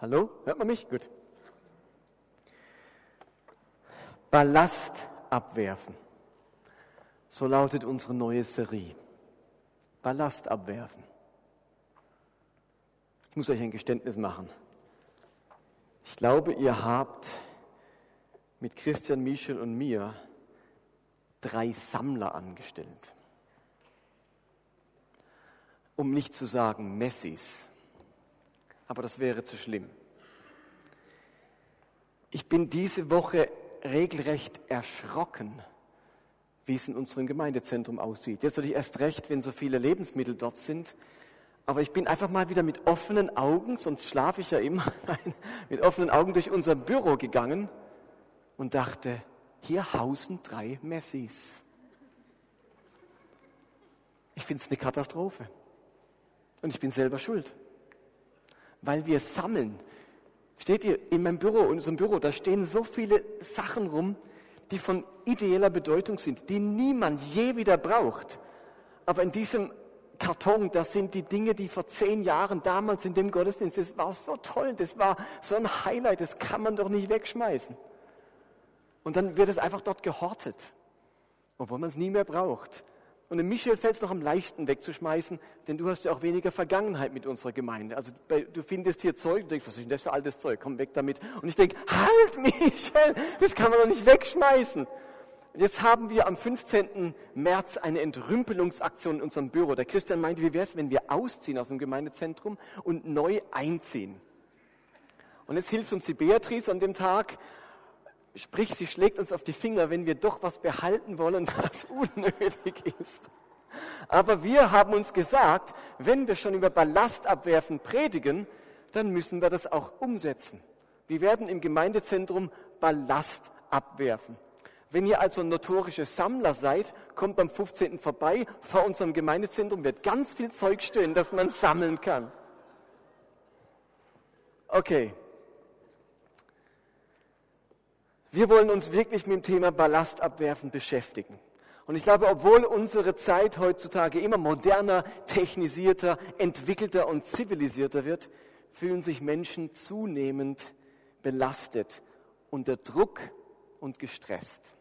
Hallo? Hört man mich? Gut. Ballast abwerfen. So lautet unsere neue Serie. Ballast abwerfen. Ich muss euch ein Geständnis machen. Ich glaube, ihr habt mit Christian, Michel und mir drei Sammler angestellt. Um nicht zu sagen Messis. Aber das wäre zu schlimm. Ich bin diese Woche regelrecht erschrocken, wie es in unserem Gemeindezentrum aussieht. Jetzt natürlich erst recht, wenn so viele Lebensmittel dort sind. Aber ich bin einfach mal wieder mit offenen Augen, sonst schlafe ich ja immer, mit offenen Augen durch unser Büro gegangen und dachte, hier hausen drei Messis. Ich finde es eine Katastrophe. Und ich bin selber schuld. Weil wir sammeln. Steht ihr in meinem Büro, in unserem Büro, da stehen so viele Sachen rum, die von ideeller Bedeutung sind, die niemand je wieder braucht. Aber in diesem Karton, das sind die Dinge, die vor zehn Jahren damals in dem Gottesdienst, das war so toll, das war so ein Highlight, das kann man doch nicht wegschmeißen. Und dann wird es einfach dort gehortet, obwohl man es nie mehr braucht. Und dem Michel fällt es noch am leichtesten wegzuschmeißen, denn du hast ja auch weniger Vergangenheit mit unserer Gemeinde. Also du findest hier Zeug, du denkst, was ist denn das für altes Zeug? Komm weg damit. Und ich denke, halt Michel, das kann man doch nicht wegschmeißen. Und jetzt haben wir am 15. März eine Entrümpelungsaktion in unserem Büro. Der Christian meinte, wie wäre es, wenn wir ausziehen aus dem Gemeindezentrum und neu einziehen? Und jetzt hilft uns die Beatrice an dem Tag, Sprich, sie schlägt uns auf die Finger, wenn wir doch was behalten wollen, das unnötig ist. Aber wir haben uns gesagt, wenn wir schon über Ballast abwerfen predigen, dann müssen wir das auch umsetzen. Wir werden im Gemeindezentrum Ballast abwerfen. Wenn ihr also notorische Sammler seid, kommt beim 15. vorbei. Vor unserem Gemeindezentrum wird ganz viel Zeug stehen, das man sammeln kann. Okay, Wir wollen uns wirklich mit dem Thema Ballast abwerfen beschäftigen. Und ich glaube, obwohl unsere Zeit heutzutage immer moderner, technisierter, entwickelter und zivilisierter wird, fühlen sich Menschen zunehmend belastet, unter Druck und gestresst.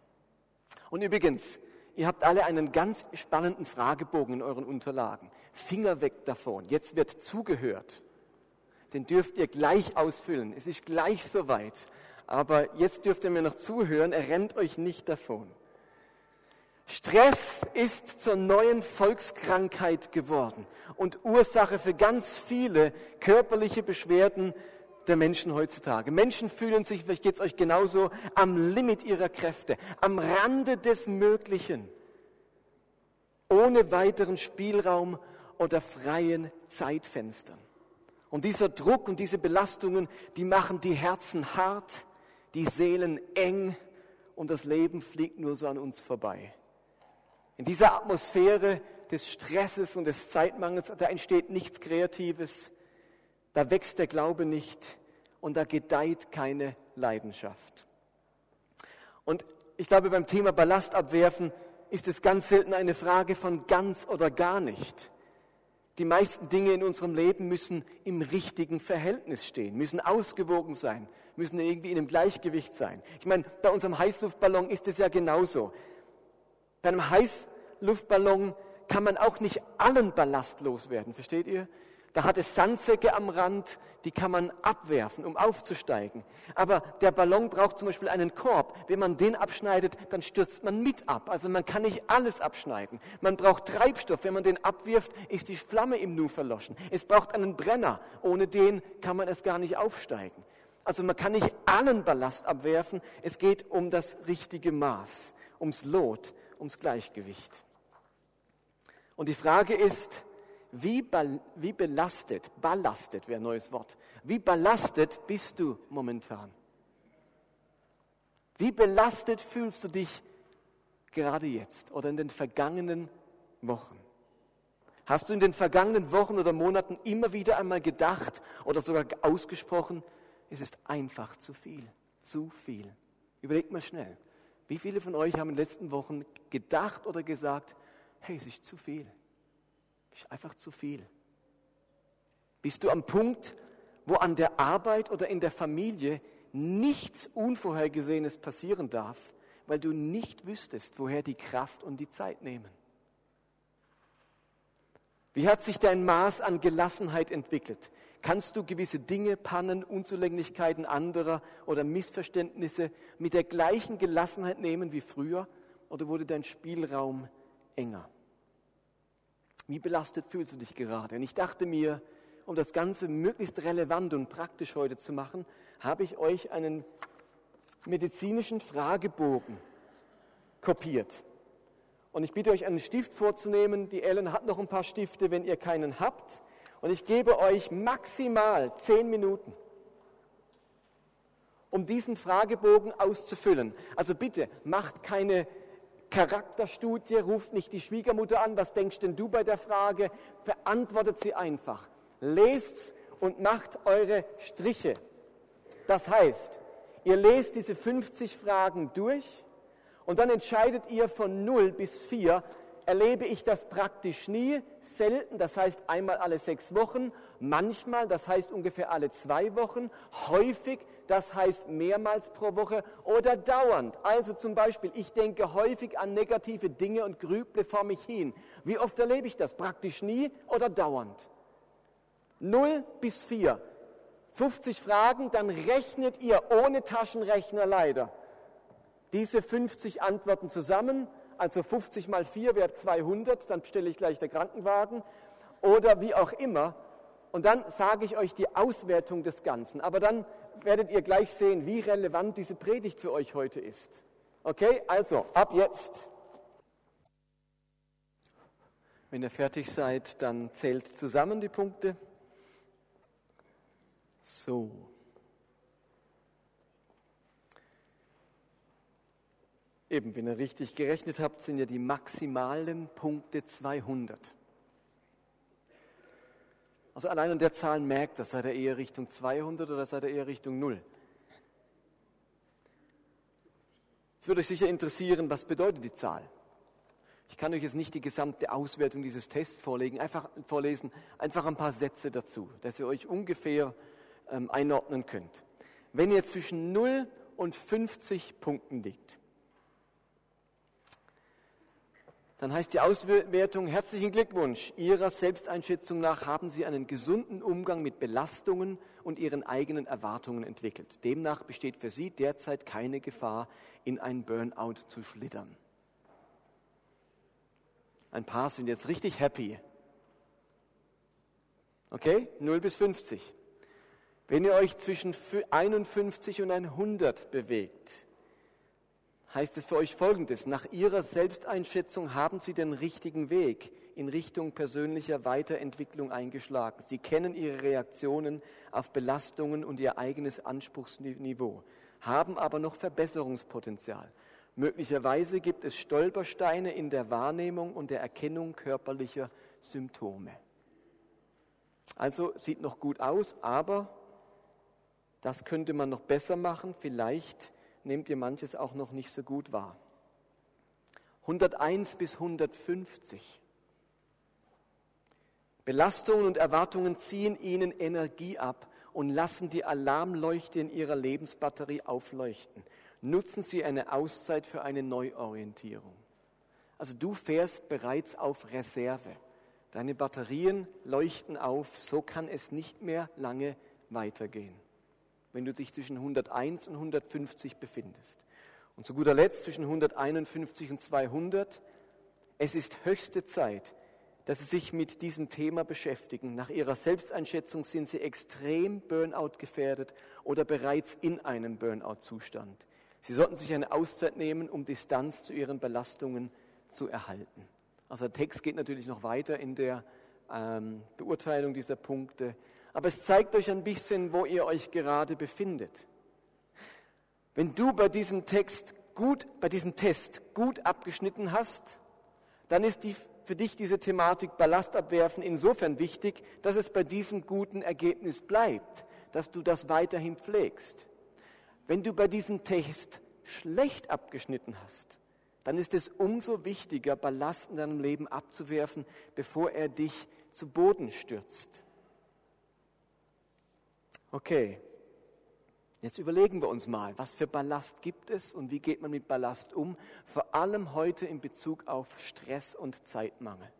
Und übrigens, ihr habt alle einen ganz spannenden Fragebogen in euren Unterlagen. Finger weg davon. Jetzt wird zugehört. Den dürft ihr gleich ausfüllen. Es ist gleich soweit aber jetzt dürft ihr mir noch zuhören, er rennt euch nicht davon. Stress ist zur neuen Volkskrankheit geworden und Ursache für ganz viele körperliche Beschwerden der Menschen heutzutage. Menschen fühlen sich, vielleicht geht es euch genauso, am Limit ihrer Kräfte, am Rande des Möglichen, ohne weiteren Spielraum oder freien Zeitfenstern. Und dieser Druck und diese Belastungen, die machen die Herzen hart, die Seelen eng und das Leben fliegt nur so an uns vorbei. In dieser Atmosphäre des Stresses und des Zeitmangels, da entsteht nichts Kreatives, da wächst der Glaube nicht und da gedeiht keine Leidenschaft. Und ich glaube, beim Thema Ballast abwerfen ist es ganz selten eine Frage von ganz oder gar nicht. Die meisten Dinge in unserem Leben müssen im richtigen Verhältnis stehen, müssen ausgewogen sein, müssen irgendwie in einem Gleichgewicht sein. Ich meine, bei unserem Heißluftballon ist es ja genauso. Bei einem Heißluftballon kann man auch nicht allen Ballast loswerden, versteht ihr? Da hat es Sandsäcke am Rand, die kann man abwerfen, um aufzusteigen. Aber der Ballon braucht zum Beispiel einen Korb. Wenn man den abschneidet, dann stürzt man mit ab. Also man kann nicht alles abschneiden. Man braucht Treibstoff. Wenn man den abwirft, ist die Flamme im Nu verloschen. Es braucht einen Brenner. Ohne den kann man es gar nicht aufsteigen. Also man kann nicht allen Ballast abwerfen. Es geht um das richtige Maß, ums Lot, ums Gleichgewicht. Und die Frage ist, wie, wie belastet, ballastet wäre ein neues Wort, wie belastet bist du momentan? Wie belastet fühlst du dich gerade jetzt oder in den vergangenen Wochen? Hast du in den vergangenen Wochen oder Monaten immer wieder einmal gedacht oder sogar ausgesprochen, es ist einfach zu viel, zu viel? Überlegt mal schnell. Wie viele von euch haben in den letzten Wochen gedacht oder gesagt, hey, es ist zu viel? Ist einfach zu viel. Bist du am Punkt, wo an der Arbeit oder in der Familie nichts Unvorhergesehenes passieren darf, weil du nicht wüsstest, woher die Kraft und die Zeit nehmen? Wie hat sich dein Maß an Gelassenheit entwickelt? Kannst du gewisse Dinge, Pannen, Unzulänglichkeiten anderer oder Missverständnisse mit der gleichen Gelassenheit nehmen wie früher oder wurde dein Spielraum enger? Wie belastet fühlst du dich gerade? Und ich dachte mir, um das Ganze möglichst relevant und praktisch heute zu machen, habe ich euch einen medizinischen Fragebogen kopiert. Und ich bitte euch, einen Stift vorzunehmen. Die Ellen hat noch ein paar Stifte, wenn ihr keinen habt. Und ich gebe euch maximal zehn Minuten, um diesen Fragebogen auszufüllen. Also bitte, macht keine Charakterstudie, ruft nicht die Schwiegermutter an, was denkst denn du bei der Frage? Beantwortet sie einfach. Lest's und macht eure Striche. Das heißt, ihr lest diese 50 Fragen durch und dann entscheidet ihr von 0 bis 4, erlebe ich das praktisch nie, selten, das heißt einmal alle sechs Wochen, manchmal, das heißt ungefähr alle zwei Wochen, häufig, das heißt mehrmals pro Woche oder dauernd. Also zum Beispiel, ich denke häufig an negative Dinge und grüble vor mich hin. Wie oft erlebe ich das? Praktisch nie oder dauernd? 0 bis 4. 50 Fragen, dann rechnet ihr ohne Taschenrechner leider diese 50 Antworten zusammen, also 50 mal 4 wäre 200, dann bestelle ich gleich den Krankenwagen oder wie auch immer. Und dann sage ich euch die Auswertung des Ganzen. Aber dann werdet ihr gleich sehen, wie relevant diese Predigt für euch heute ist. Okay, also ab jetzt. Wenn ihr fertig seid, dann zählt zusammen die Punkte. So. Eben, wenn ihr richtig gerechnet habt, sind ja die maximalen Punkte 200. Also allein an der Zahl merkt das, seid ihr eher Richtung 200 oder seid ihr eher Richtung 0? Es würde euch sicher interessieren, was bedeutet die Zahl? Ich kann euch jetzt nicht die gesamte Auswertung dieses Tests vorlegen, einfach vorlesen, einfach ein paar Sätze dazu, dass ihr euch ungefähr ähm, einordnen könnt. Wenn ihr zwischen 0 und 50 Punkten liegt, dann heißt die Auswertung, herzlichen Glückwunsch. Ihrer Selbsteinschätzung nach haben Sie einen gesunden Umgang mit Belastungen und Ihren eigenen Erwartungen entwickelt. Demnach besteht für Sie derzeit keine Gefahr, in ein Burnout zu schlittern. Ein paar sind jetzt richtig happy. Okay, 0 bis 50. Wenn ihr euch zwischen 51 und 100 bewegt, heißt es für euch Folgendes. Nach Ihrer Selbsteinschätzung haben Sie den richtigen Weg in Richtung persönlicher Weiterentwicklung eingeschlagen. Sie kennen Ihre Reaktionen auf Belastungen und Ihr eigenes Anspruchsniveau, haben aber noch Verbesserungspotenzial. Möglicherweise gibt es Stolpersteine in der Wahrnehmung und der Erkennung körperlicher Symptome. Also sieht noch gut aus, aber das könnte man noch besser machen. Vielleicht nehmt ihr manches auch noch nicht so gut wahr. 101 bis 150. Belastungen und Erwartungen ziehen ihnen Energie ab und lassen die Alarmleuchte in ihrer Lebensbatterie aufleuchten. Nutzen Sie eine Auszeit für eine Neuorientierung. Also du fährst bereits auf Reserve. Deine Batterien leuchten auf, so kann es nicht mehr lange weitergehen wenn du dich zwischen 101 und 150 befindest. Und zu guter Letzt zwischen 151 und 200. Es ist höchste Zeit, dass Sie sich mit diesem Thema beschäftigen. Nach Ihrer Selbsteinschätzung sind Sie extrem Burnout gefährdet oder bereits in einem Burnout-Zustand. Sie sollten sich eine Auszeit nehmen, um Distanz zu Ihren Belastungen zu erhalten. Also der Text geht natürlich noch weiter in der ähm, Beurteilung dieser Punkte aber es zeigt euch ein bisschen, wo ihr euch gerade befindet. Wenn du bei diesem Text gut, bei diesem Test gut abgeschnitten hast, dann ist die, für dich diese Thematik Ballast abwerfen insofern wichtig, dass es bei diesem guten Ergebnis bleibt, dass du das weiterhin pflegst. Wenn du bei diesem Test schlecht abgeschnitten hast, dann ist es umso wichtiger, Ballast in deinem Leben abzuwerfen, bevor er dich zu Boden stürzt. Okay, jetzt überlegen wir uns mal, was für Ballast gibt es und wie geht man mit Ballast um, vor allem heute in Bezug auf Stress und Zeitmangel.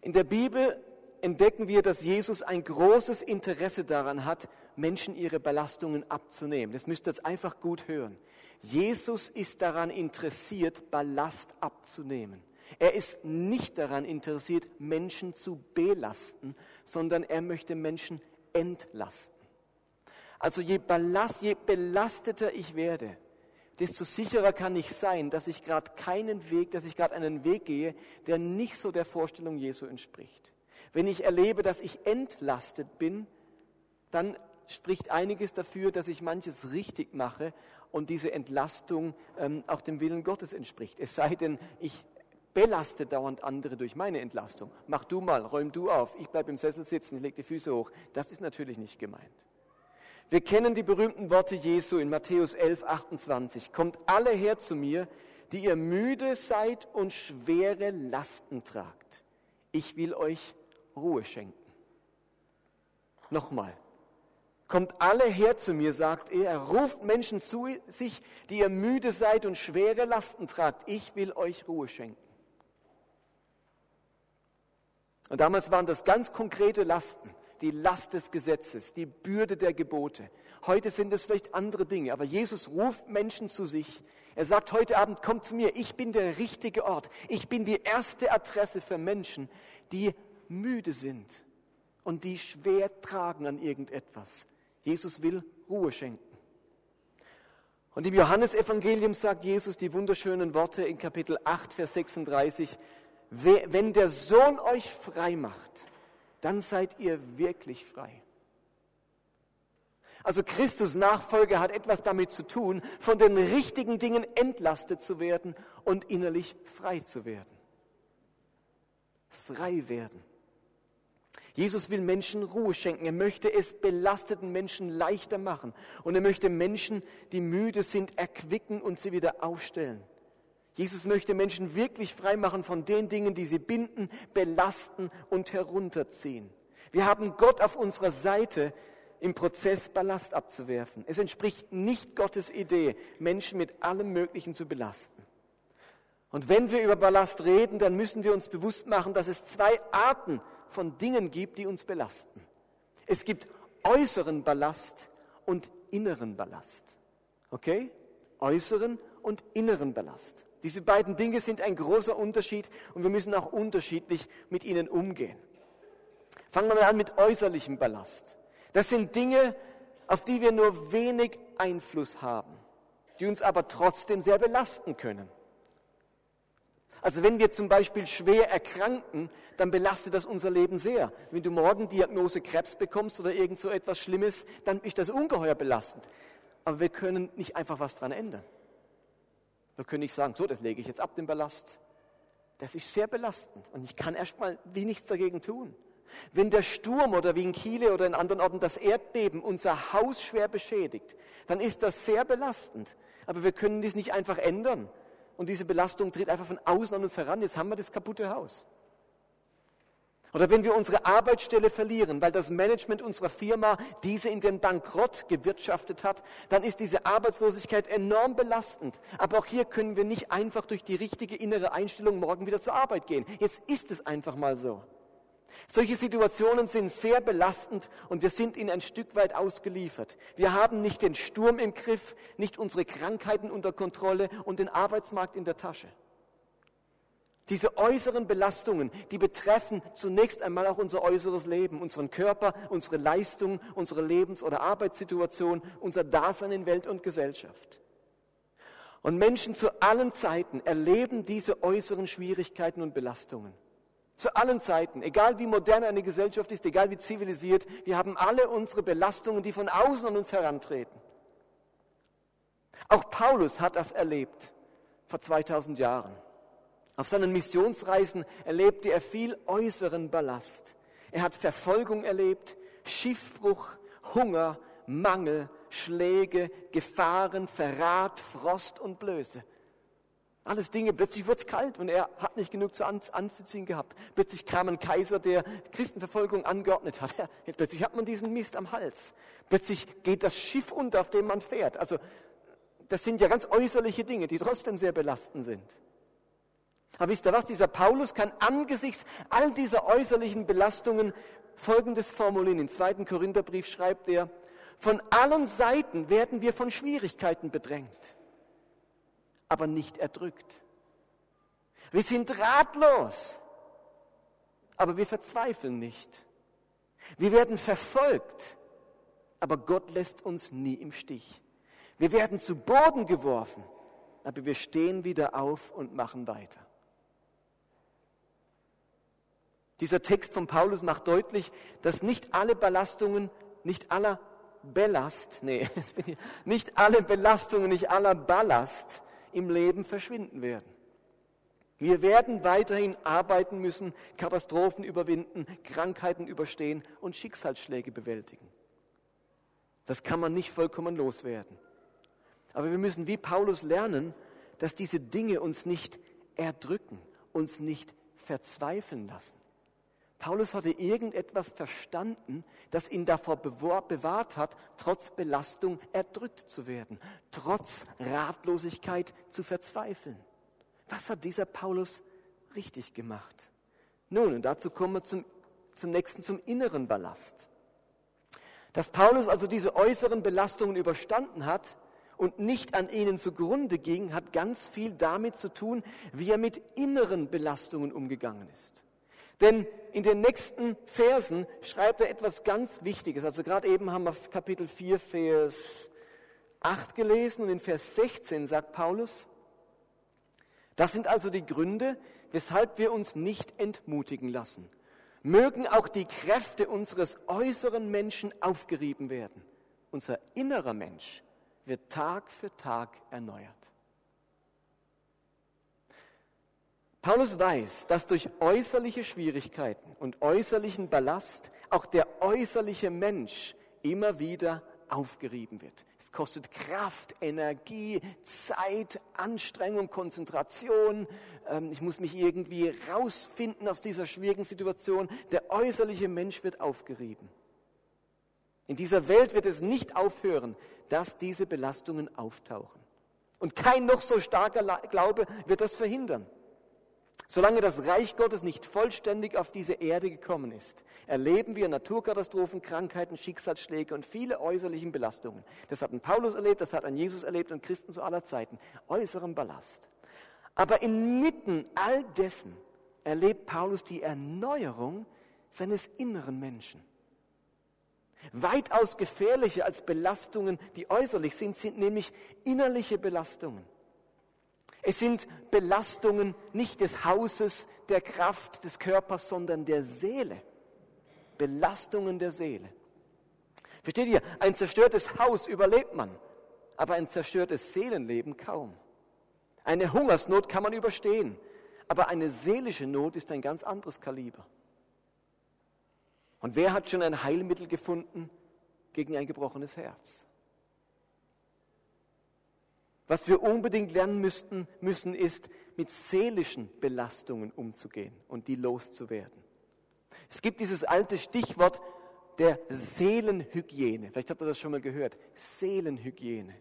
In der Bibel entdecken wir, dass Jesus ein großes Interesse daran hat, Menschen ihre Belastungen abzunehmen. Das müsst ihr jetzt einfach gut hören. Jesus ist daran interessiert, Ballast abzunehmen. Er ist nicht daran interessiert, Menschen zu belasten, sondern er möchte Menschen entlasten. Also je, Ballast, je belasteter ich werde, desto sicherer kann ich sein, dass ich gerade keinen Weg, dass ich gerade einen Weg gehe, der nicht so der Vorstellung Jesu entspricht. Wenn ich erlebe, dass ich entlastet bin, dann spricht einiges dafür, dass ich manches richtig mache und diese Entlastung ähm, auch dem Willen Gottes entspricht. Es sei denn, ich belaste dauernd andere durch meine Entlastung. Mach du mal, räum du auf, ich bleibe im Sessel sitzen, ich lege die Füße hoch. Das ist natürlich nicht gemeint. Wir kennen die berühmten Worte Jesu in Matthäus 11, 28. Kommt alle her zu mir, die ihr müde seid und schwere Lasten tragt. Ich will euch Ruhe schenken. Nochmal. Kommt alle her zu mir, sagt er. Er ruft Menschen zu sich, die ihr müde seid und schwere Lasten tragt. Ich will euch Ruhe schenken. Und damals waren das ganz konkrete Lasten, die Last des Gesetzes, die Bürde der Gebote. Heute sind es vielleicht andere Dinge, aber Jesus ruft Menschen zu sich. Er sagt heute Abend, kommt zu mir, ich bin der richtige Ort. Ich bin die erste Adresse für Menschen, die müde sind und die schwer tragen an irgendetwas. Jesus will Ruhe schenken. Und im Johannesevangelium sagt Jesus die wunderschönen Worte in Kapitel 8, Vers 36, wenn der Sohn euch frei macht, dann seid ihr wirklich frei. Also Christus Nachfolger hat etwas damit zu tun, von den richtigen Dingen entlastet zu werden und innerlich frei zu werden. Frei werden. Jesus will Menschen Ruhe schenken. Er möchte es belasteten Menschen leichter machen. Und er möchte Menschen, die müde sind, erquicken und sie wieder aufstellen. Jesus möchte Menschen wirklich frei machen von den Dingen, die sie binden, belasten und herunterziehen. Wir haben Gott auf unserer Seite im Prozess Ballast abzuwerfen. Es entspricht nicht Gottes Idee, Menschen mit allem Möglichen zu belasten. Und wenn wir über Ballast reden, dann müssen wir uns bewusst machen, dass es zwei Arten von Dingen gibt, die uns belasten. Es gibt äußeren Ballast und inneren Ballast. Okay? Äußeren und inneren Ballast. Diese beiden Dinge sind ein großer Unterschied und wir müssen auch unterschiedlich mit ihnen umgehen. Fangen wir mal an mit äußerlichem Ballast. Das sind Dinge, auf die wir nur wenig Einfluss haben, die uns aber trotzdem sehr belasten können. Also wenn wir zum Beispiel schwer erkranken, dann belastet das unser Leben sehr. Wenn du morgen Diagnose Krebs bekommst oder irgend so etwas Schlimmes, dann ist das ungeheuer belastend. Aber wir können nicht einfach was dran ändern. Wir können nicht sagen, so, das lege ich jetzt ab, den Ballast. Das ist sehr belastend und ich kann erstmal wie nichts dagegen tun. Wenn der Sturm oder wie in Chile oder in anderen Orten das Erdbeben unser Haus schwer beschädigt, dann ist das sehr belastend. Aber wir können dies nicht einfach ändern. Und diese Belastung tritt einfach von außen an uns heran. Jetzt haben wir das kaputte Haus. Oder wenn wir unsere Arbeitsstelle verlieren, weil das Management unserer Firma diese in den Bankrott gewirtschaftet hat, dann ist diese Arbeitslosigkeit enorm belastend. Aber auch hier können wir nicht einfach durch die richtige innere Einstellung morgen wieder zur Arbeit gehen. Jetzt ist es einfach mal so. Solche Situationen sind sehr belastend und wir sind ihnen ein Stück weit ausgeliefert. Wir haben nicht den Sturm im Griff, nicht unsere Krankheiten unter Kontrolle und den Arbeitsmarkt in der Tasche. Diese äußeren Belastungen, die betreffen zunächst einmal auch unser äußeres Leben, unseren Körper, unsere Leistung, unsere Lebens- oder Arbeitssituation, unser Dasein in Welt und Gesellschaft. Und Menschen zu allen Zeiten erleben diese äußeren Schwierigkeiten und Belastungen. Zu allen Zeiten, egal wie modern eine Gesellschaft ist, egal wie zivilisiert, wir haben alle unsere Belastungen, die von außen an uns herantreten. Auch Paulus hat das erlebt vor 2000 Jahren. Auf seinen Missionsreisen erlebte er viel äußeren Ballast. Er hat Verfolgung erlebt, Schiffbruch, Hunger, Mangel, Schläge, Gefahren, Verrat, Frost und Blöße. Alles Dinge, plötzlich wird es kalt und er hat nicht genug zu anzuziehen gehabt. Plötzlich kam ein Kaiser, der Christenverfolgung angeordnet hat. Jetzt plötzlich hat man diesen Mist am Hals. Plötzlich geht das Schiff unter, auf dem man fährt. Also das sind ja ganz äußerliche Dinge, die trotzdem sehr belastend sind. Aber wisst ihr was, dieser Paulus kann angesichts all dieser äußerlichen Belastungen Folgendes formulieren. Im zweiten Korintherbrief schreibt er, von allen Seiten werden wir von Schwierigkeiten bedrängt aber nicht erdrückt. Wir sind ratlos, aber wir verzweifeln nicht. Wir werden verfolgt, aber Gott lässt uns nie im Stich. Wir werden zu Boden geworfen, aber wir stehen wieder auf und machen weiter. Dieser Text von Paulus macht deutlich, dass nicht alle Belastungen, nicht aller Ballast, nee, nicht alle Belastungen, nicht aller Ballast im Leben verschwinden werden. Wir werden weiterhin arbeiten müssen, Katastrophen überwinden, Krankheiten überstehen und Schicksalsschläge bewältigen. Das kann man nicht vollkommen loswerden. Aber wir müssen wie Paulus lernen, dass diese Dinge uns nicht erdrücken, uns nicht verzweifeln lassen. Paulus hatte irgendetwas verstanden, das ihn davor bewahrt hat, trotz Belastung erdrückt zu werden, trotz Ratlosigkeit zu verzweifeln. Was hat dieser Paulus richtig gemacht? Nun, und dazu kommen wir zum, zum nächsten, zum inneren Ballast. Dass Paulus also diese äußeren Belastungen überstanden hat und nicht an ihnen zugrunde ging, hat ganz viel damit zu tun, wie er mit inneren Belastungen umgegangen ist. Denn in den nächsten Versen schreibt er etwas ganz Wichtiges. Also gerade eben haben wir Kapitel 4, Vers 8 gelesen und in Vers 16 sagt Paulus, das sind also die Gründe, weshalb wir uns nicht entmutigen lassen. Mögen auch die Kräfte unseres äußeren Menschen aufgerieben werden. Unser innerer Mensch wird Tag für Tag erneuert. Paulus weiß, dass durch äußerliche Schwierigkeiten und äußerlichen Ballast auch der äußerliche Mensch immer wieder aufgerieben wird. Es kostet Kraft, Energie, Zeit, Anstrengung, Konzentration. Ähm, ich muss mich irgendwie rausfinden aus dieser schwierigen Situation. Der äußerliche Mensch wird aufgerieben. In dieser Welt wird es nicht aufhören, dass diese Belastungen auftauchen. Und kein noch so starker Glaube wird das verhindern. Solange das Reich Gottes nicht vollständig auf diese Erde gekommen ist, erleben wir Naturkatastrophen, Krankheiten, Schicksalsschläge und viele äußerlichen Belastungen. Das hat ein Paulus erlebt, das hat ein Jesus erlebt und Christen zu aller Zeiten. Äußeren Ballast. Aber inmitten all dessen erlebt Paulus die Erneuerung seines inneren Menschen. Weitaus gefährlicher als Belastungen, die äußerlich sind, sind nämlich innerliche Belastungen. Es sind Belastungen nicht des Hauses, der Kraft des Körpers, sondern der Seele. Belastungen der Seele. Versteht ihr? Ein zerstörtes Haus überlebt man, aber ein zerstörtes Seelenleben kaum. Eine Hungersnot kann man überstehen, aber eine seelische Not ist ein ganz anderes Kaliber. Und wer hat schon ein Heilmittel gefunden gegen ein gebrochenes Herz? Was wir unbedingt lernen müssten, müssen, ist, mit seelischen Belastungen umzugehen und die loszuwerden. Es gibt dieses alte Stichwort der Seelenhygiene. Vielleicht habt ihr das schon mal gehört. Seelenhygiene.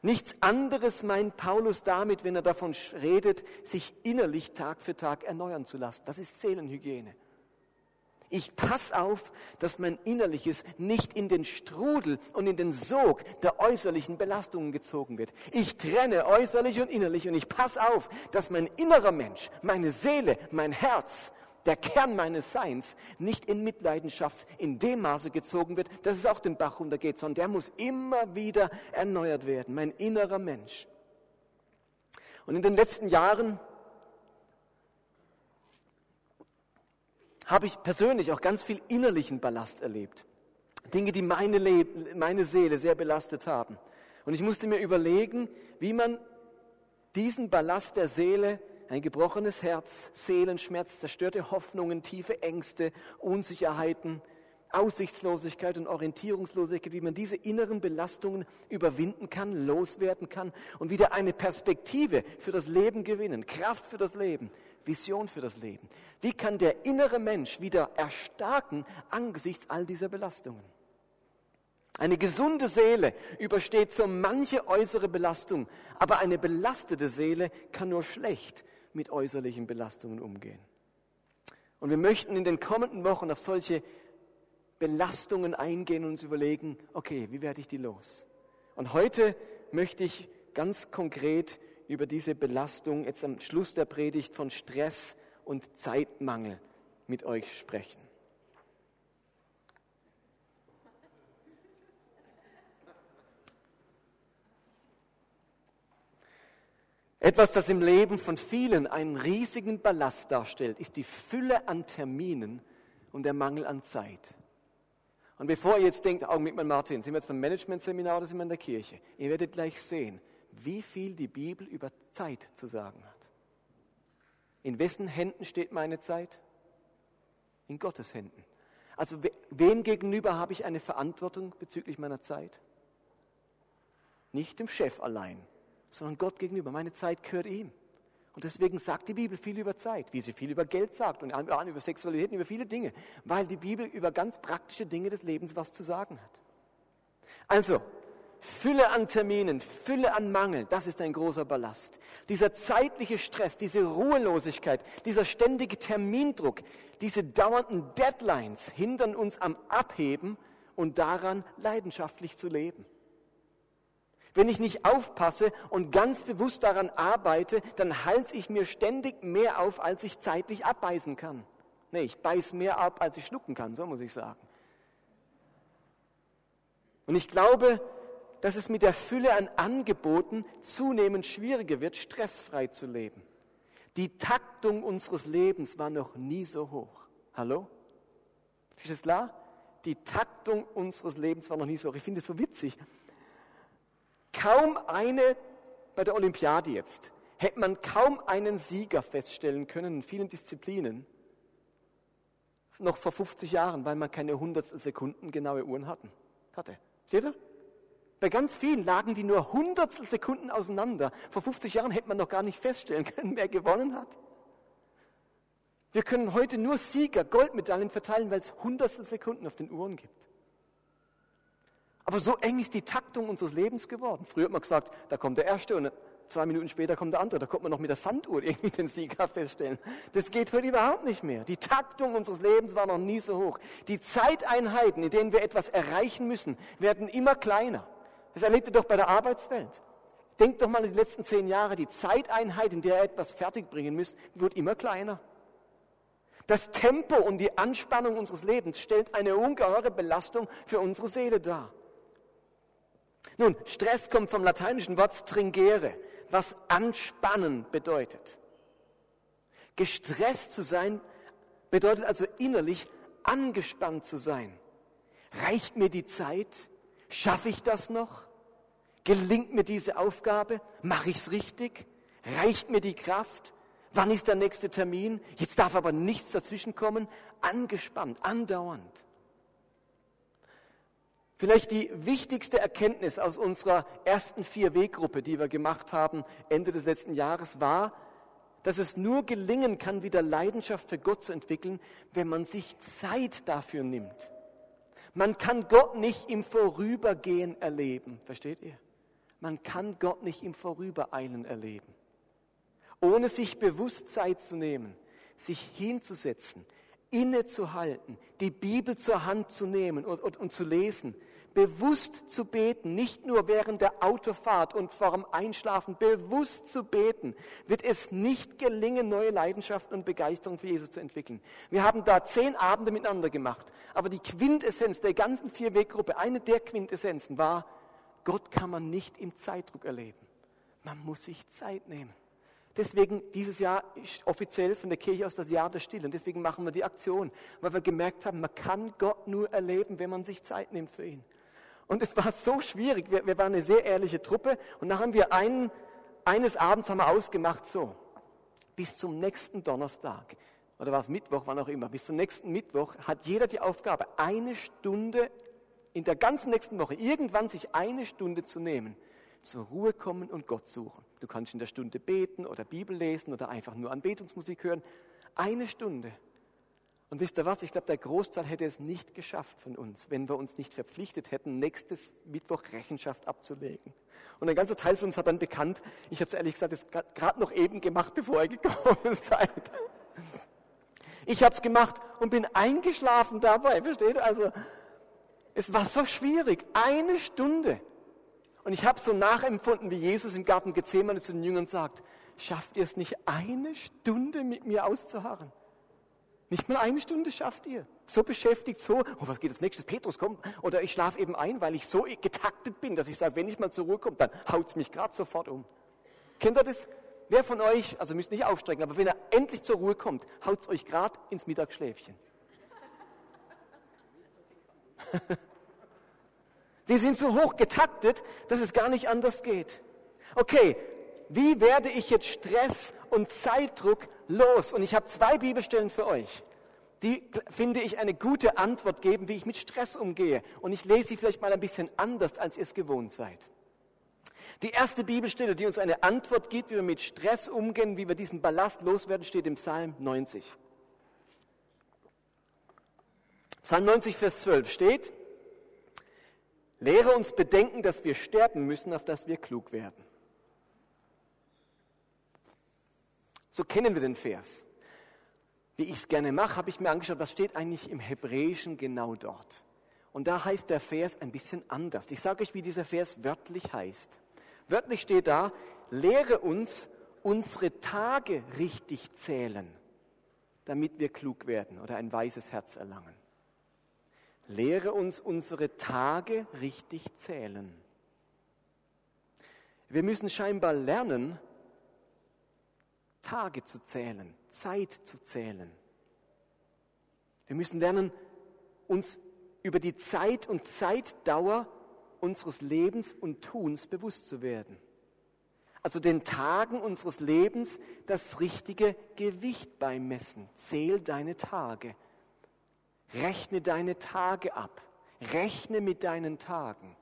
Nichts anderes meint Paulus damit, wenn er davon redet, sich innerlich Tag für Tag erneuern zu lassen. Das ist Seelenhygiene. Ich pass auf, dass mein Innerliches nicht in den Strudel und in den Sog der äußerlichen Belastungen gezogen wird. Ich trenne äußerlich und innerlich und ich pass auf, dass mein innerer Mensch, meine Seele, mein Herz, der Kern meines Seins nicht in Mitleidenschaft in dem Maße gezogen wird, dass es auch den Bach runtergeht, sondern der muss immer wieder erneuert werden, mein innerer Mensch. Und in den letzten Jahren habe ich persönlich auch ganz viel innerlichen Ballast erlebt. Dinge, die meine, Le meine Seele sehr belastet haben. Und ich musste mir überlegen, wie man diesen Ballast der Seele, ein gebrochenes Herz, Seelenschmerz, zerstörte Hoffnungen, tiefe Ängste, Unsicherheiten, Aussichtslosigkeit und Orientierungslosigkeit, wie man diese inneren Belastungen überwinden kann, loswerden kann und wieder eine Perspektive für das Leben gewinnen, Kraft für das Leben, Vision für das Leben. Wie kann der innere Mensch wieder erstarken angesichts all dieser Belastungen? Eine gesunde Seele übersteht so manche äußere Belastung, aber eine belastete Seele kann nur schlecht mit äußerlichen Belastungen umgehen. Und wir möchten in den kommenden Wochen auf solche Belastungen eingehen und uns überlegen, okay, wie werde ich die los? Und heute möchte ich ganz konkret über diese Belastung jetzt am Schluss der Predigt von Stress und Zeitmangel mit euch sprechen. Etwas, das im Leben von vielen einen riesigen Ballast darstellt, ist die Fülle an Terminen und der Mangel an Zeit. Und bevor ihr jetzt denkt, Augenblick mal Martin, sind wir jetzt beim Managementseminar oder sind wir in der Kirche? Ihr werdet gleich sehen, wie viel die Bibel über Zeit zu sagen hat. In wessen Händen steht meine Zeit? In Gottes Händen. Also wem gegenüber habe ich eine Verantwortung bezüglich meiner Zeit? Nicht dem Chef allein, sondern Gott gegenüber. Meine Zeit gehört ihm. Und deswegen sagt die Bibel viel über Zeit, wie sie viel über Geld sagt und über Sexualität, und über viele Dinge, weil die Bibel über ganz praktische Dinge des Lebens was zu sagen hat. Also, Fülle an Terminen, Fülle an Mangel, das ist ein großer Ballast. Dieser zeitliche Stress, diese Ruhelosigkeit, dieser ständige Termindruck, diese dauernden Deadlines hindern uns am Abheben und daran, leidenschaftlich zu leben. Wenn ich nicht aufpasse und ganz bewusst daran arbeite, dann halte ich mir ständig mehr auf, als ich zeitlich abbeißen kann. Nee, ich beiß mehr ab, als ich schlucken kann, so muss ich sagen. Und ich glaube, dass es mit der Fülle an Angeboten zunehmend schwieriger wird, stressfrei zu leben. Die Taktung unseres Lebens war noch nie so hoch. Hallo? Ist das klar? Die Taktung unseres Lebens war noch nie so hoch. Ich finde es so witzig kaum eine, bei der Olympiade jetzt, hätte man kaum einen Sieger feststellen können in vielen Disziplinen, noch vor 50 Jahren, weil man keine Hundertstel Sekunden genaue Uhren hatten, hatte. Steht ihr? Bei ganz vielen lagen die nur Hundertstel Sekunden auseinander. Vor 50 Jahren hätte man noch gar nicht feststellen können, wer gewonnen hat. Wir können heute nur Sieger, Goldmedaillen verteilen, weil es Hundertstel Sekunden auf den Uhren gibt. Aber so eng ist die Taktung unseres Lebens geworden. Früher hat man gesagt, da kommt der Erste und zwei Minuten später kommt der andere. Da kommt man noch mit der Sanduhr irgendwie den Sieger feststellen. Das geht heute überhaupt nicht mehr. Die Taktung unseres Lebens war noch nie so hoch. Die Zeiteinheiten, in denen wir etwas erreichen müssen, werden immer kleiner. Das erlebt ihr doch bei der Arbeitswelt. Denkt doch mal an die letzten zehn Jahre. Die Zeiteinheit, in der ihr etwas fertigbringen müsst, wird immer kleiner. Das Tempo und die Anspannung unseres Lebens stellt eine ungeheure Belastung für unsere Seele dar. Nun, Stress kommt vom lateinischen Wort stringere, was anspannen bedeutet. Gestresst zu sein bedeutet also innerlich angespannt zu sein. Reicht mir die Zeit? Schaffe ich das noch? Gelingt mir diese Aufgabe? Mache ich es richtig? Reicht mir die Kraft? Wann ist der nächste Termin? Jetzt darf aber nichts dazwischenkommen. Angespannt, andauernd. Vielleicht die wichtigste Erkenntnis aus unserer ersten vier Weggruppe, die wir gemacht haben Ende des letzten Jahres, war, dass es nur gelingen kann, wieder Leidenschaft für Gott zu entwickeln, wenn man sich Zeit dafür nimmt. Man kann Gott nicht im Vorübergehen erleben, versteht ihr? Man kann Gott nicht im Vorübereilen erleben. Ohne sich bewusst Zeit zu nehmen, sich hinzusetzen, innezuhalten, die Bibel zur Hand zu nehmen und, und, und zu lesen, bewusst zu beten, nicht nur während der Autofahrt und vor dem Einschlafen, bewusst zu beten, wird es nicht gelingen, neue Leidenschaften und Begeisterung für Jesus zu entwickeln. Wir haben da zehn Abende miteinander gemacht, aber die Quintessenz der ganzen vier Weggruppe, eine der Quintessenzen war, Gott kann man nicht im Zeitdruck erleben. Man muss sich Zeit nehmen. Deswegen dieses Jahr ist offiziell von der Kirche aus das Jahr der Stille. Und deswegen machen wir die Aktion, weil wir gemerkt haben, man kann Gott nur erleben, wenn man sich Zeit nimmt für ihn. Und es war so schwierig. Wir, wir waren eine sehr ehrliche Truppe. Und dann haben wir einen, eines Abends haben wir ausgemacht, so, bis zum nächsten Donnerstag. oder war es Mittwoch, wann auch immer, bis zum nächsten Mittwoch hat jeder die Aufgabe, eine Stunde in der ganzen nächsten Woche, irgendwann sich eine Stunde zu nehmen, zur Ruhe kommen und Gott suchen. Du kannst in der Stunde beten oder Bibel lesen oder einfach nur Anbetungsmusik hören. Eine Stunde. Und wisst ihr was? Ich glaube, der Großteil hätte es nicht geschafft von uns, wenn wir uns nicht verpflichtet hätten, nächstes Mittwoch Rechenschaft abzulegen. Und ein ganzer Teil von uns hat dann bekannt, ich habe es ehrlich gesagt gerade noch eben gemacht, bevor ihr gekommen seid. Ich habe es gemacht und bin eingeschlafen dabei, versteht? Also es war so schwierig, eine Stunde. Und ich habe so nachempfunden, wie Jesus im Garten Gethsemane zu den Jüngern sagt, schafft ihr es nicht eine Stunde mit mir auszuharren? Nicht mal eine Stunde schafft ihr. So beschäftigt, so, oh, was geht als nächstes? Petrus kommt. Oder ich schlafe eben ein, weil ich so getaktet bin, dass ich sage, wenn ich mal zur Ruhe komme, dann haut es mich gerade sofort um. Kennt ihr das? Wer von euch, also müsst nicht aufstrecken, aber wenn er endlich zur Ruhe kommt, haut es euch gerade ins Mittagsschläfchen. Wir sind so hoch getaktet, dass es gar nicht anders geht. Okay, wie werde ich jetzt Stress und Zeitdruck los? Und ich habe zwei Bibelstellen für euch, die, finde ich, eine gute Antwort geben, wie ich mit Stress umgehe. Und ich lese sie vielleicht mal ein bisschen anders, als ihr es gewohnt seid. Die erste Bibelstelle, die uns eine Antwort gibt, wie wir mit Stress umgehen, wie wir diesen Ballast loswerden, steht im Psalm 90. Psalm 90, Vers 12 steht, Lehre uns bedenken, dass wir sterben müssen, auf dass wir klug werden. So kennen wir den Vers. Wie ich es gerne mache, habe ich mir angeschaut, was steht eigentlich im Hebräischen genau dort. Und da heißt der Vers ein bisschen anders. Ich sage euch, wie dieser Vers wörtlich heißt. Wörtlich steht da, lehre uns unsere Tage richtig zählen, damit wir klug werden oder ein weises Herz erlangen. Lehre uns unsere Tage richtig zählen. Wir müssen scheinbar lernen, Tage zu zählen, Zeit zu zählen. Wir müssen lernen, uns über die Zeit und Zeitdauer unseres Lebens und Tuns bewusst zu werden. Also den Tagen unseres Lebens das richtige Gewicht beimessen. Zähl deine Tage. Rechne deine Tage ab. Rechne mit deinen Tagen.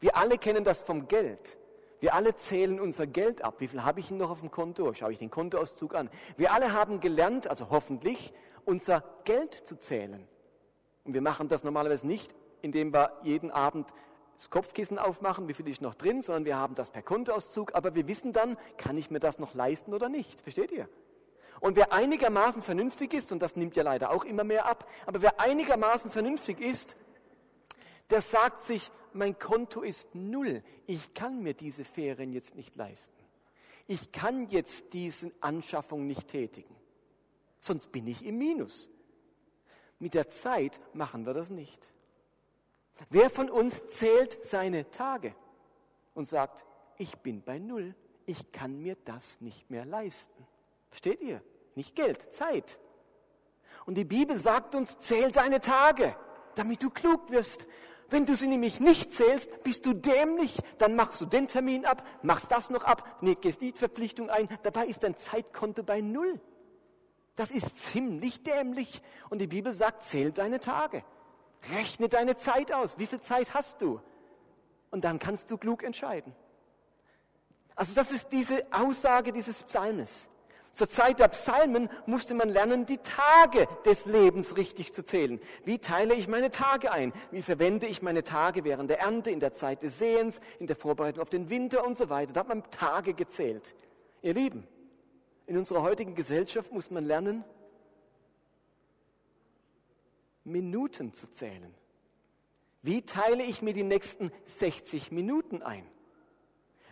Wir alle kennen das vom Geld. Wir alle zählen unser Geld ab. Wie viel habe ich noch auf dem Konto? Schaue ich den Kontoauszug an. Wir alle haben gelernt, also hoffentlich, unser Geld zu zählen. Und wir machen das normalerweise nicht, indem wir jeden Abend das Kopfkissen aufmachen, wie viel ist noch drin, sondern wir haben das per Kontoauszug, aber wir wissen dann, kann ich mir das noch leisten oder nicht. Versteht ihr? Und wer einigermaßen vernünftig ist, und das nimmt ja leider auch immer mehr ab, aber wer einigermaßen vernünftig ist, der sagt sich, mein Konto ist null. Ich kann mir diese Ferien jetzt nicht leisten. Ich kann jetzt diese Anschaffung nicht tätigen. Sonst bin ich im Minus. Mit der Zeit machen wir das nicht. Wer von uns zählt seine Tage und sagt, ich bin bei Null, ich kann mir das nicht mehr leisten? Versteht ihr? Nicht Geld, Zeit. Und die Bibel sagt uns, zähl deine Tage, damit du klug wirst. Wenn du sie nämlich nicht zählst, bist du dämlich. Dann machst du den Termin ab, machst das noch ab, nee, gehst die Verpflichtung ein. Dabei ist dein Zeitkonto bei Null. Das ist ziemlich dämlich. Und die Bibel sagt, zähl deine Tage. Rechne deine Zeit aus. Wie viel Zeit hast du? Und dann kannst du klug entscheiden. Also das ist diese Aussage dieses Psalmes. Zur Zeit der Psalmen musste man lernen, die Tage des Lebens richtig zu zählen. Wie teile ich meine Tage ein? Wie verwende ich meine Tage während der Ernte, in der Zeit des Sehens, in der Vorbereitung auf den Winter und so weiter? Da hat man Tage gezählt. Ihr Lieben, in unserer heutigen Gesellschaft muss man lernen, Minuten zu zählen. Wie teile ich mir die nächsten 60 Minuten ein?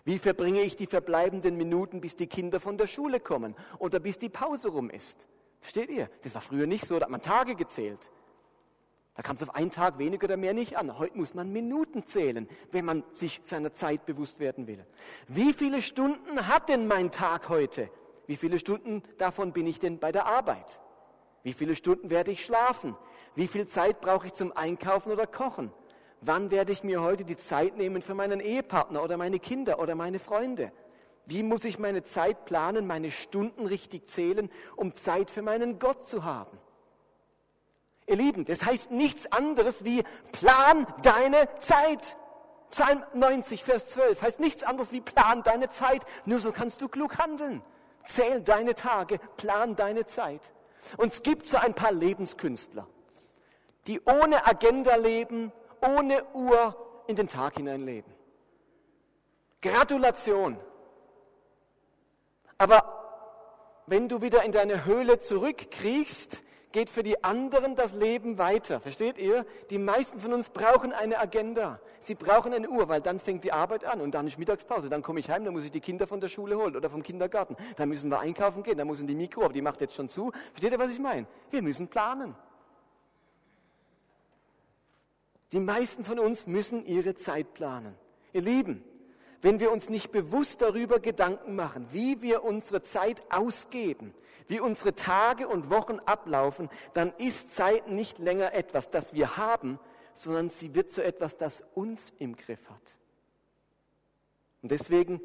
Wie verbringe ich die verbleibenden Minuten, bis die Kinder von der Schule kommen oder bis die Pause rum ist? Versteht ihr? Das war früher nicht so, da hat man Tage gezählt. Da kam es auf einen Tag weniger oder mehr nicht an. Heute muss man Minuten zählen, wenn man sich seiner Zeit bewusst werden will. Wie viele Stunden hat denn mein Tag heute? Wie viele Stunden davon bin ich denn bei der Arbeit? Wie viele Stunden werde ich schlafen? Wie viel Zeit brauche ich zum Einkaufen oder Kochen? Wann werde ich mir heute die Zeit nehmen für meinen Ehepartner oder meine Kinder oder meine Freunde? Wie muss ich meine Zeit planen, meine Stunden richtig zählen, um Zeit für meinen Gott zu haben? Ihr Lieben, das heißt nichts anderes wie plan deine Zeit. Psalm 90, Vers 12 heißt nichts anderes wie plan deine Zeit. Nur so kannst du klug handeln. Zähl deine Tage, plan deine Zeit. Und es gibt so ein paar Lebenskünstler, die ohne Agenda leben, ohne Uhr in den Tag hinein leben. Gratulation. Aber wenn du wieder in deine Höhle zurückkriegst, geht für die anderen das Leben weiter. Versteht ihr? Die meisten von uns brauchen eine Agenda. Sie brauchen eine Uhr, weil dann fängt die Arbeit an und dann ist Mittagspause. Dann komme ich heim, dann muss ich die Kinder von der Schule holen oder vom Kindergarten. Dann müssen wir einkaufen gehen, dann müssen die Mikro, aber die macht jetzt schon zu. Versteht ihr, was ich meine? Wir müssen planen. Die meisten von uns müssen ihre Zeit planen. Ihr Lieben, wenn wir uns nicht bewusst darüber Gedanken machen, wie wir unsere Zeit ausgeben, wie unsere Tage und Wochen ablaufen, dann ist Zeit nicht länger etwas, das wir haben, sondern sie wird zu etwas, das uns im Griff hat. Und deswegen,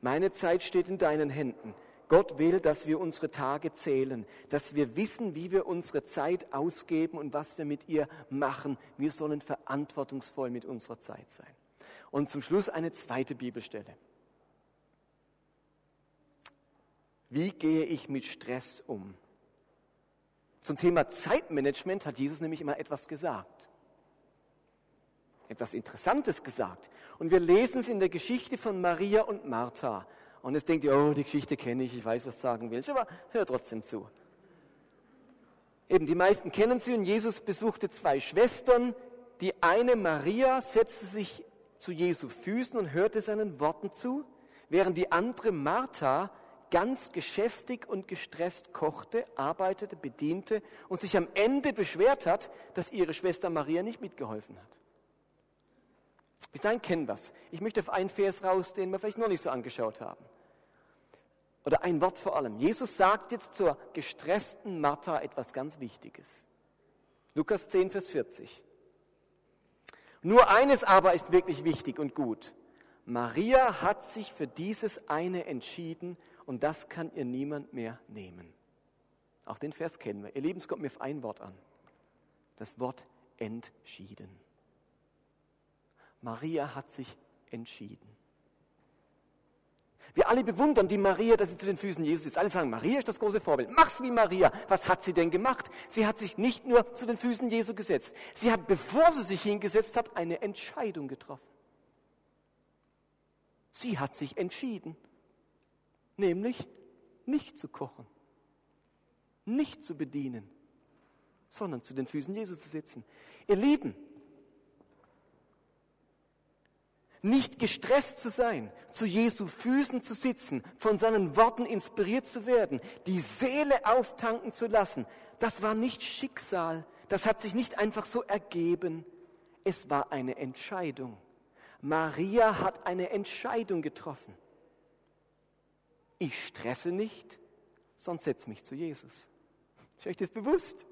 meine Zeit steht in deinen Händen. Gott will, dass wir unsere Tage zählen, dass wir wissen, wie wir unsere Zeit ausgeben und was wir mit ihr machen. Wir sollen verantwortungsvoll mit unserer Zeit sein. Und zum Schluss eine zweite Bibelstelle. Wie gehe ich mit Stress um? Zum Thema Zeitmanagement hat Jesus nämlich immer etwas gesagt. Etwas Interessantes gesagt. Und wir lesen es in der Geschichte von Maria und Martha. Und jetzt denkt ihr, oh, die Geschichte kenne ich, ich weiß, was sagen willst, aber hör trotzdem zu. Eben, die meisten kennen sie und Jesus besuchte zwei Schwestern. Die eine Maria setzte sich zu Jesu Füßen und hörte seinen Worten zu, während die andere Martha ganz geschäftig und gestresst kochte, arbeitete, bediente und sich am Ende beschwert hat, dass ihre Schwester Maria nicht mitgeholfen hat. Bis dahin kennen wir es. Ich möchte auf einen Vers raus, den wir vielleicht noch nicht so angeschaut haben. Oder ein Wort vor allem. Jesus sagt jetzt zur gestressten Martha etwas ganz Wichtiges. Lukas 10, Vers 40. Nur eines aber ist wirklich wichtig und gut. Maria hat sich für dieses eine entschieden und das kann ihr niemand mehr nehmen. Auch den Vers kennen wir. Ihr Lieben, es kommt mir auf ein Wort an. Das Wort entschieden. Maria hat sich entschieden. Wir alle bewundern die Maria, dass sie zu den Füßen Jesus ist. Alle sagen, Maria ist das große Vorbild. Mach's wie Maria. Was hat sie denn gemacht? Sie hat sich nicht nur zu den Füßen Jesu gesetzt. Sie hat, bevor sie sich hingesetzt hat, eine Entscheidung getroffen. Sie hat sich entschieden nämlich nicht zu kochen, nicht zu bedienen, sondern zu den Füßen Jesu zu sitzen. Ihr Lieben, nicht gestresst zu sein, zu Jesu Füßen zu sitzen, von seinen Worten inspiriert zu werden, die Seele auftanken zu lassen, das war nicht Schicksal, das hat sich nicht einfach so ergeben, es war eine Entscheidung. Maria hat eine Entscheidung getroffen. Ich stresse nicht, sonst setze mich zu Jesus. Ist euch das bewusst?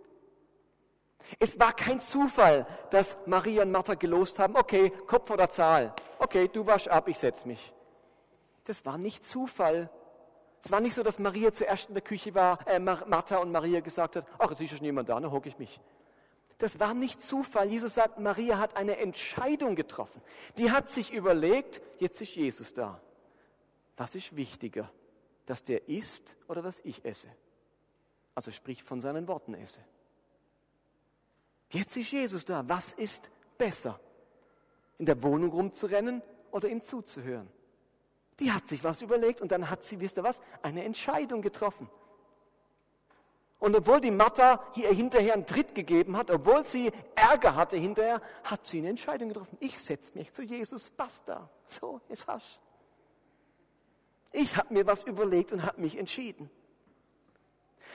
Es war kein Zufall, dass Maria und Martha gelost haben, okay, Kopf oder Zahl. Okay, du wasch ab, ich setze mich. Das war nicht Zufall. Es war nicht so, dass Maria zuerst in der Küche war, äh, Martha und Maria gesagt hat, ach, jetzt ist schon jemand da, dann hocke ich mich. Das war nicht Zufall. Jesus sagt, Maria hat eine Entscheidung getroffen. Die hat sich überlegt, jetzt ist Jesus da. Was ist wichtiger? dass der isst oder dass ich esse. Also sprich von seinen Worten esse. Jetzt ist Jesus da. Was ist besser? In der Wohnung rumzurennen oder ihm zuzuhören? Die hat sich was überlegt und dann hat sie, wisst ihr was, eine Entscheidung getroffen. Und obwohl die Martha hier hinterher einen Tritt gegeben hat, obwohl sie Ärger hatte hinterher, hat sie eine Entscheidung getroffen. Ich setze mich zu Jesus, basta. So, jetzt hast ich habe mir was überlegt und habe mich entschieden.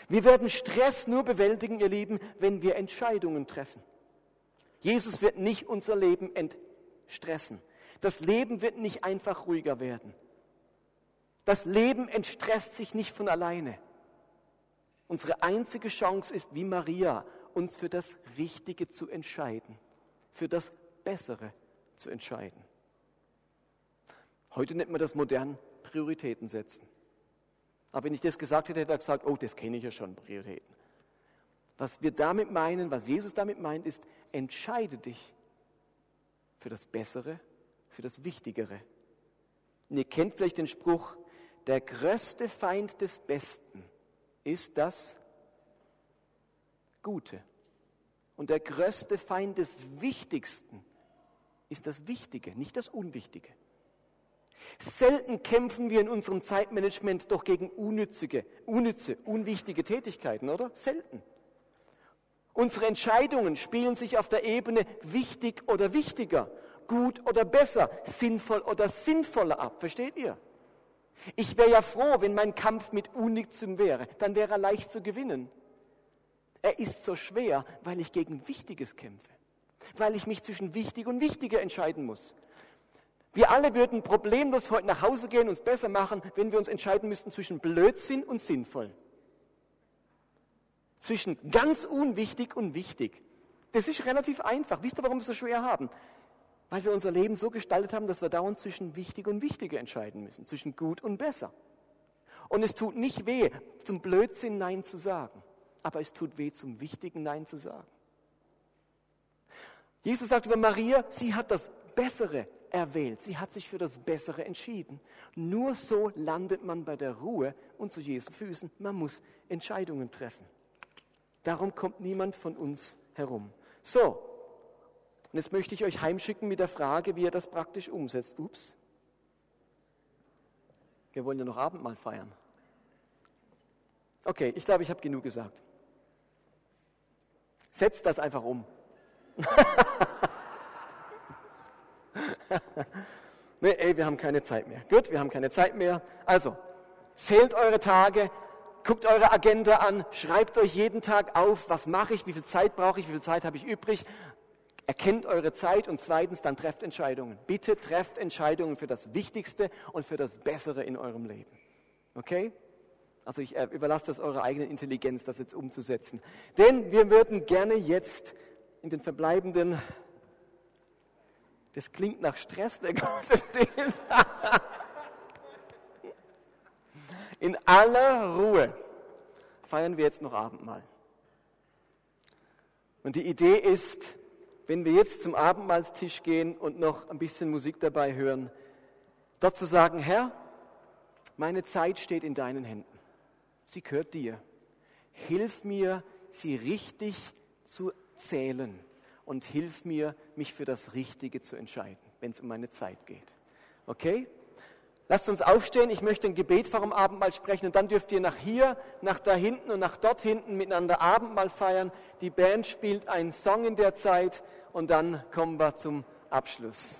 Wir werden Stress nur bewältigen, ihr Lieben, wenn wir Entscheidungen treffen. Jesus wird nicht unser Leben entstressen. Das Leben wird nicht einfach ruhiger werden. Das Leben entstresst sich nicht von alleine. Unsere einzige Chance ist, wie Maria, uns für das Richtige zu entscheiden, für das Bessere zu entscheiden. Heute nennt man das modern Prioritäten setzen. Aber wenn ich das gesagt hätte, hätte er gesagt, oh, das kenne ich ja schon, Prioritäten. Was wir damit meinen, was Jesus damit meint, ist, entscheide dich für das Bessere, für das Wichtigere. Und ihr kennt vielleicht den Spruch, der größte Feind des Besten ist das Gute. Und der größte Feind des Wichtigsten ist das Wichtige, nicht das Unwichtige. Selten kämpfen wir in unserem Zeitmanagement doch gegen unnützige, unnütze, unwichtige Tätigkeiten, oder? Selten. Unsere Entscheidungen spielen sich auf der Ebene wichtig oder wichtiger, gut oder besser, sinnvoll oder sinnvoller ab. Versteht ihr? Ich wäre ja froh, wenn mein Kampf mit Unnützem wäre, dann wäre er leicht zu gewinnen. Er ist so schwer, weil ich gegen Wichtiges kämpfe, weil ich mich zwischen wichtig und wichtiger entscheiden muss. Wir alle würden problemlos heute nach Hause gehen, und uns besser machen, wenn wir uns entscheiden müssten zwischen Blödsinn und sinnvoll. Zwischen ganz unwichtig und wichtig. Das ist relativ einfach. Wisst ihr, warum wir es so schwer haben? Weil wir unser Leben so gestaltet haben, dass wir dauernd zwischen wichtig und wichtiger entscheiden müssen, zwischen gut und besser. Und es tut nicht weh, zum Blödsinn Nein zu sagen, aber es tut weh, zum Wichtigen Nein zu sagen. Jesus sagt über Maria, sie hat das Bessere erwählt. Sie hat sich für das Bessere entschieden. Nur so landet man bei der Ruhe und zu Jesu Füßen. Man muss Entscheidungen treffen. Darum kommt niemand von uns herum. So, und jetzt möchte ich euch heimschicken mit der Frage, wie ihr das praktisch umsetzt. Ups. Wir wollen ja noch Abendmahl feiern. Okay, ich glaube, ich habe genug gesagt. Setzt das einfach um. nee, ey, wir haben keine Zeit mehr. Gut, wir haben keine Zeit mehr. Also, zählt eure Tage, guckt eure Agenda an, schreibt euch jeden Tag auf, was mache ich, wie viel Zeit brauche ich, wie viel Zeit habe ich übrig. Erkennt eure Zeit und zweitens dann trefft Entscheidungen. Bitte trefft Entscheidungen für das Wichtigste und für das Bessere in eurem Leben. Okay? Also ich äh, überlasse das eurer eigenen Intelligenz, das jetzt umzusetzen. Denn wir würden gerne jetzt in den verbleibenden das klingt nach Stress, der Gottesdienst. In aller Ruhe feiern wir jetzt noch Abendmahl. Und die Idee ist, wenn wir jetzt zum Abendmahlstisch gehen und noch ein bisschen Musik dabei hören, dort zu sagen, Herr, meine Zeit steht in deinen Händen. Sie gehört dir. Hilf mir, sie richtig zu zählen und hilf mir, mich für das Richtige zu entscheiden, wenn es um meine Zeit geht. Okay? Lasst uns aufstehen. Ich möchte ein Gebet vor dem Abendmahl sprechen und dann dürft ihr nach hier, nach da hinten und nach dort hinten miteinander Abendmahl feiern. Die Band spielt einen Song in der Zeit und dann kommen wir zum Abschluss.